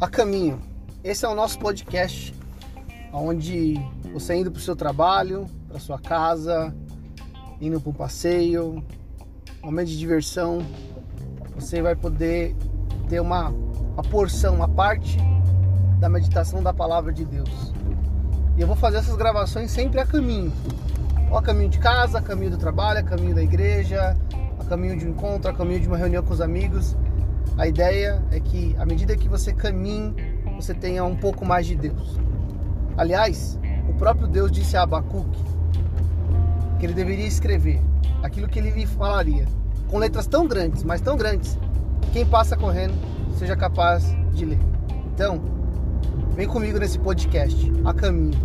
A caminho. Esse é o nosso podcast, onde você indo para o seu trabalho, para sua casa, indo para um passeio, momento de diversão, você vai poder ter uma, uma porção, uma parte da meditação da palavra de Deus. E eu vou fazer essas gravações sempre a caminho. Ou a caminho de casa, a caminho do trabalho, a caminho da igreja, a caminho de um encontro, a caminho de uma reunião com os amigos. A ideia é que, à medida que você caminhe, você tenha um pouco mais de Deus. Aliás, o próprio Deus disse a Abacuque que ele deveria escrever aquilo que ele lhe falaria, com letras tão grandes, mas tão grandes, que quem passa correndo seja capaz de ler. Então, vem comigo nesse podcast, a caminho.